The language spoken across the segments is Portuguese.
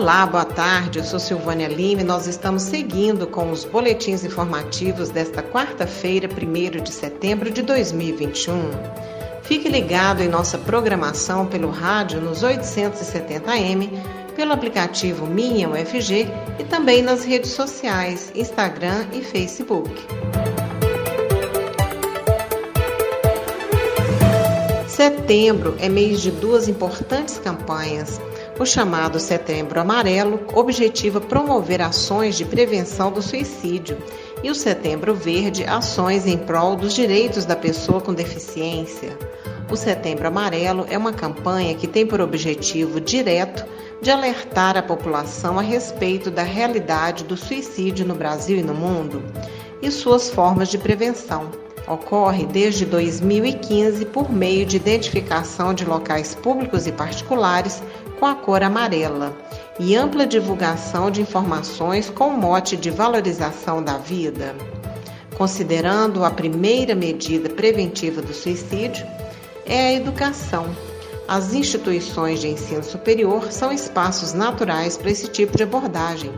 Olá, boa tarde. Eu sou Silvânia Lima e nós estamos seguindo com os boletins informativos desta quarta-feira, 1 de setembro de 2021. Fique ligado em nossa programação pelo rádio nos 870m, pelo aplicativo Minha UFG e também nas redes sociais, Instagram e Facebook. Setembro é mês de duas importantes campanhas. O chamado Setembro Amarelo objetiva promover ações de prevenção do suicídio e o Setembro Verde, ações em prol dos direitos da pessoa com deficiência. O Setembro Amarelo é uma campanha que tem por objetivo direto de alertar a população a respeito da realidade do suicídio no Brasil e no mundo e suas formas de prevenção. Ocorre desde 2015 por meio de identificação de locais públicos e particulares com a cor amarela e ampla divulgação de informações com mote de valorização da vida. Considerando a primeira medida preventiva do suicídio, é a educação. As instituições de ensino superior são espaços naturais para esse tipo de abordagem,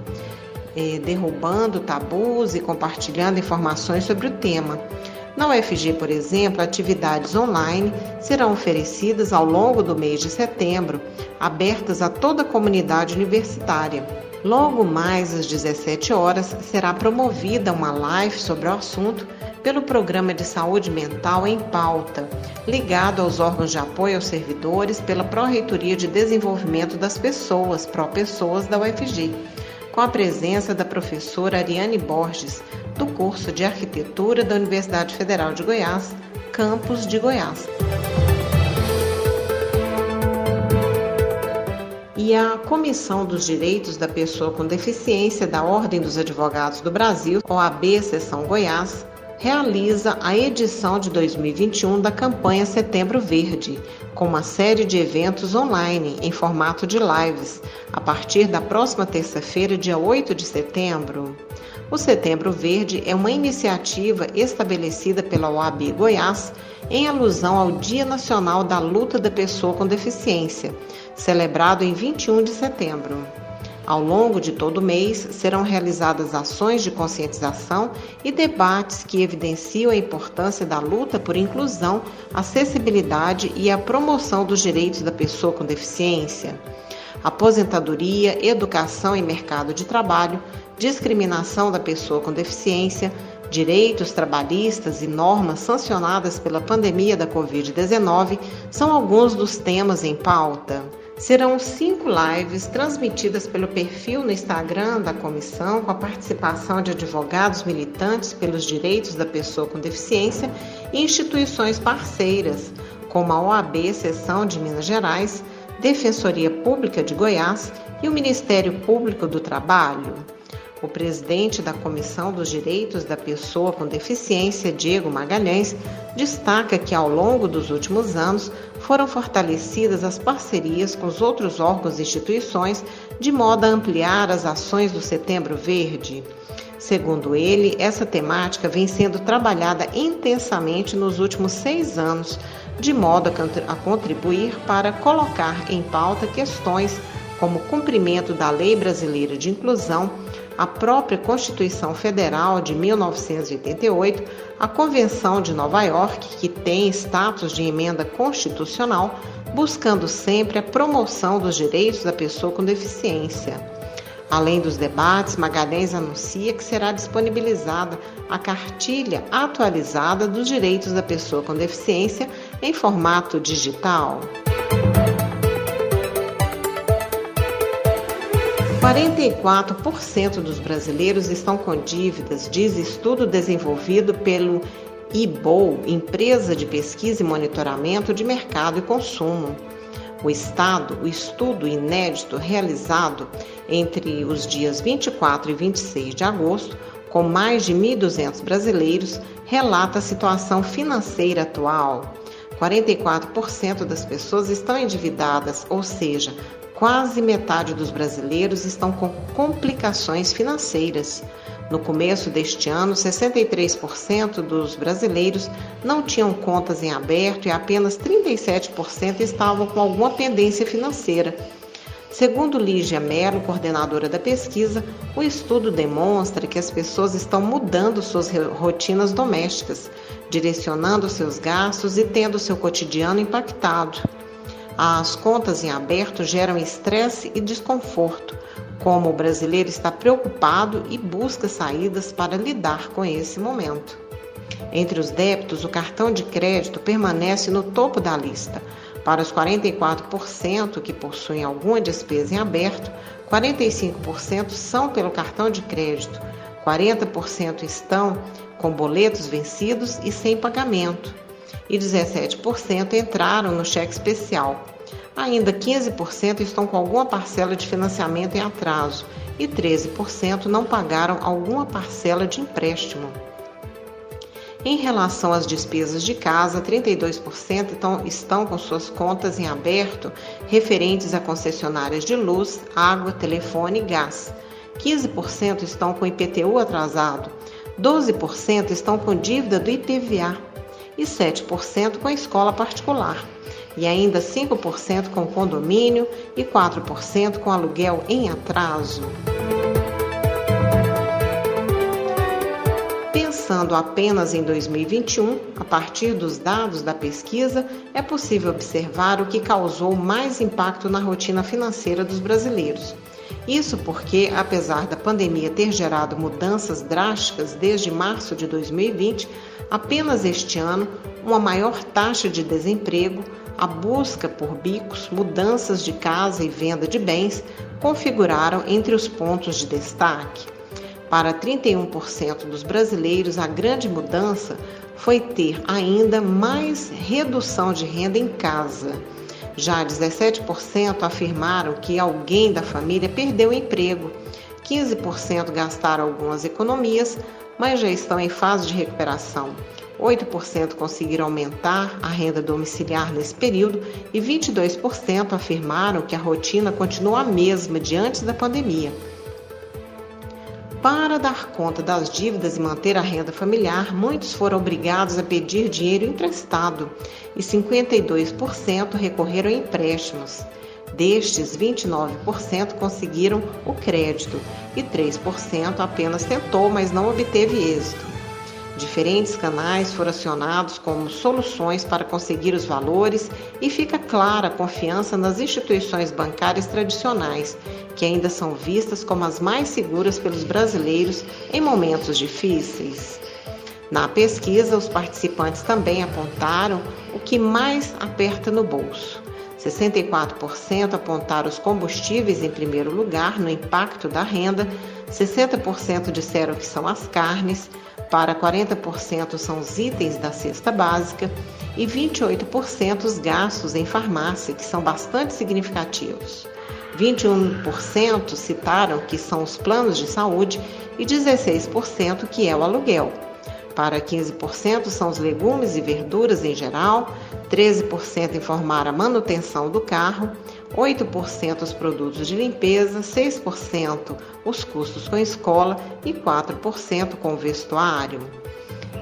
eh, derrubando tabus e compartilhando informações sobre o tema na UFG, por exemplo, atividades online serão oferecidas ao longo do mês de setembro, abertas a toda a comunidade universitária. Logo mais às 17 horas será promovida uma live sobre o assunto pelo Programa de Saúde Mental em Pauta, ligado aos órgãos de apoio aos servidores pela Pró-Reitoria de Desenvolvimento das Pessoas, Pró-Pessoas da UFG com a presença da professora Ariane Borges, do curso de Arquitetura da Universidade Federal de Goiás, campus de Goiás. E a Comissão dos Direitos da Pessoa com Deficiência da Ordem dos Advogados do Brasil, OAB Seção Goiás, realiza a edição de 2021 da campanha Setembro Verde, com uma série de eventos online em formato de lives, a partir da próxima terça-feira, dia 8 de setembro. O Setembro Verde é uma iniciativa estabelecida pela OAB Goiás em alusão ao Dia Nacional da Luta da Pessoa com Deficiência, celebrado em 21 de setembro. Ao longo de todo o mês serão realizadas ações de conscientização e debates que evidenciam a importância da luta por inclusão, acessibilidade e a promoção dos direitos da pessoa com deficiência. Aposentadoria, educação e mercado de trabalho, discriminação da pessoa com deficiência, direitos trabalhistas e normas sancionadas pela pandemia da Covid-19 são alguns dos temas em pauta. Serão cinco lives transmitidas pelo perfil no Instagram da comissão, com a participação de advogados militantes pelos direitos da pessoa com deficiência e instituições parceiras, como a OAB Seção de Minas Gerais, Defensoria Pública de Goiás e o Ministério Público do Trabalho. O presidente da Comissão dos Direitos da Pessoa com Deficiência, Diego Magalhães, destaca que ao longo dos últimos anos foram fortalecidas as parcerias com os outros órgãos e instituições de modo a ampliar as ações do Setembro Verde. Segundo ele, essa temática vem sendo trabalhada intensamente nos últimos seis anos, de modo a contribuir para colocar em pauta questões como o cumprimento da Lei Brasileira de Inclusão a própria Constituição Federal de 1988, a Convenção de Nova York, que tem status de emenda constitucional, buscando sempre a promoção dos direitos da pessoa com deficiência. Além dos debates, Magalhães anuncia que será disponibilizada a cartilha atualizada dos direitos da pessoa com deficiência em formato digital. 44% dos brasileiros estão com dívidas, diz estudo desenvolvido pelo IBOL, Empresa de Pesquisa e Monitoramento de Mercado e Consumo. O Estado, o estudo inédito realizado entre os dias 24 e 26 de agosto, com mais de 1.200 brasileiros, relata a situação financeira atual. 44% das pessoas estão endividadas, ou seja, quase metade dos brasileiros estão com complicações financeiras. No começo deste ano, 63% dos brasileiros não tinham contas em aberto e apenas 37% estavam com alguma pendência financeira. Segundo Lígia Mello, coordenadora da pesquisa, o estudo demonstra que as pessoas estão mudando suas rotinas domésticas, direcionando seus gastos e tendo seu cotidiano impactado. As contas em aberto geram estresse e desconforto, como o brasileiro está preocupado e busca saídas para lidar com esse momento. Entre os débitos, o cartão de crédito permanece no topo da lista para os 44% que possuem alguma despesa em aberto, 45% são pelo cartão de crédito, 40% estão com boletos vencidos e sem pagamento, e 17% entraram no cheque especial. Ainda 15% estão com alguma parcela de financiamento em atraso e 13% não pagaram alguma parcela de empréstimo. Em relação às despesas de casa, 32% estão, estão com suas contas em aberto referentes a concessionárias de luz, água, telefone e gás. 15% estão com IPTU atrasado, 12% estão com dívida do IPVA e 7% com a escola particular. E ainda 5% com condomínio e 4% com aluguel em atraso. Pensando apenas em 2021, a partir dos dados da pesquisa, é possível observar o que causou mais impacto na rotina financeira dos brasileiros. Isso porque, apesar da pandemia ter gerado mudanças drásticas desde março de 2020, apenas este ano, uma maior taxa de desemprego, a busca por bicos, mudanças de casa e venda de bens configuraram entre os pontos de destaque. Para 31% dos brasileiros, a grande mudança foi ter ainda mais redução de renda em casa. Já 17% afirmaram que alguém da família perdeu o emprego. 15% gastaram algumas economias, mas já estão em fase de recuperação. 8% conseguiram aumentar a renda domiciliar nesse período e 22% afirmaram que a rotina continua a mesma de antes da pandemia. Para dar conta das dívidas e manter a renda familiar, muitos foram obrigados a pedir dinheiro emprestado e 52% recorreram a empréstimos. Destes, 29% conseguiram o crédito e 3% apenas tentou, mas não obteve êxito. Diferentes canais foram acionados como soluções para conseguir os valores e fica clara a confiança nas instituições bancárias tradicionais, que ainda são vistas como as mais seguras pelos brasileiros em momentos difíceis. Na pesquisa, os participantes também apontaram o que mais aperta no bolso. 64% apontaram os combustíveis em primeiro lugar no impacto da renda, 60% disseram que são as carnes, para 40% são os itens da cesta básica e 28% os gastos em farmácia, que são bastante significativos. 21% citaram que são os planos de saúde e 16% que é o aluguel. Para 15% são os legumes e verduras em geral, 13% informaram a manutenção do carro, 8% os produtos de limpeza, 6% os custos com escola e 4% com vestuário.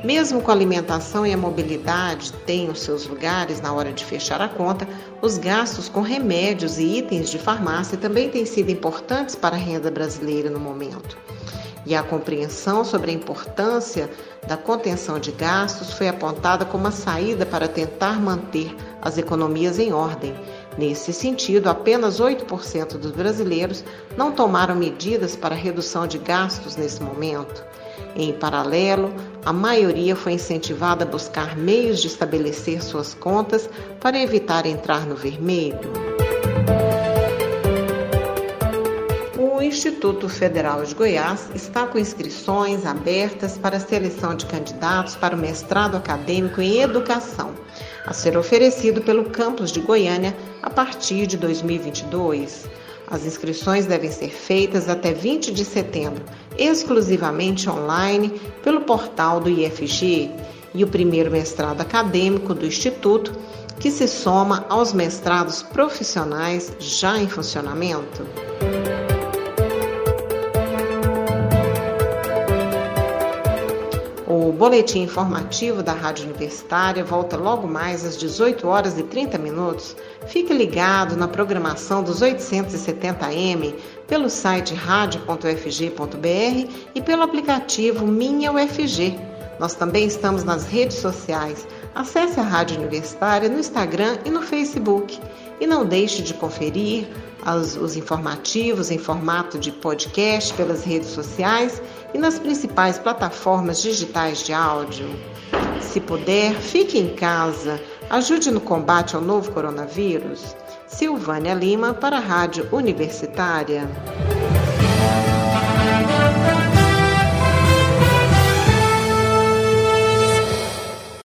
Mesmo com a alimentação e a mobilidade têm os seus lugares na hora de fechar a conta, os gastos com remédios e itens de farmácia também têm sido importantes para a renda brasileira no momento. E a compreensão sobre a importância da contenção de gastos foi apontada como a saída para tentar manter as economias em ordem Nesse sentido, apenas 8% dos brasileiros não tomaram medidas para redução de gastos nesse momento. Em paralelo, a maioria foi incentivada a buscar meios de estabelecer suas contas para evitar entrar no vermelho. O Instituto Federal de Goiás está com inscrições abertas para a seleção de candidatos para o mestrado acadêmico em educação a ser oferecido pelo campus de Goiânia a partir de 2022. As inscrições devem ser feitas até 20 de setembro, exclusivamente online pelo portal do IFG e o primeiro mestrado acadêmico do Instituto, que se soma aos mestrados profissionais já em funcionamento. O boletim informativo da Rádio Universitária volta logo mais às 18 horas e 30 minutos. Fique ligado na programação dos 870M pelo site radio.ufg.br e pelo aplicativo Minha UFG. Nós também estamos nas redes sociais. Acesse a Rádio Universitária no Instagram e no Facebook. E não deixe de conferir os, os informativos em formato de podcast pelas redes sociais e nas principais plataformas digitais de áudio. Se puder, fique em casa, ajude no combate ao novo coronavírus. Silvânia Lima para a Rádio Universitária.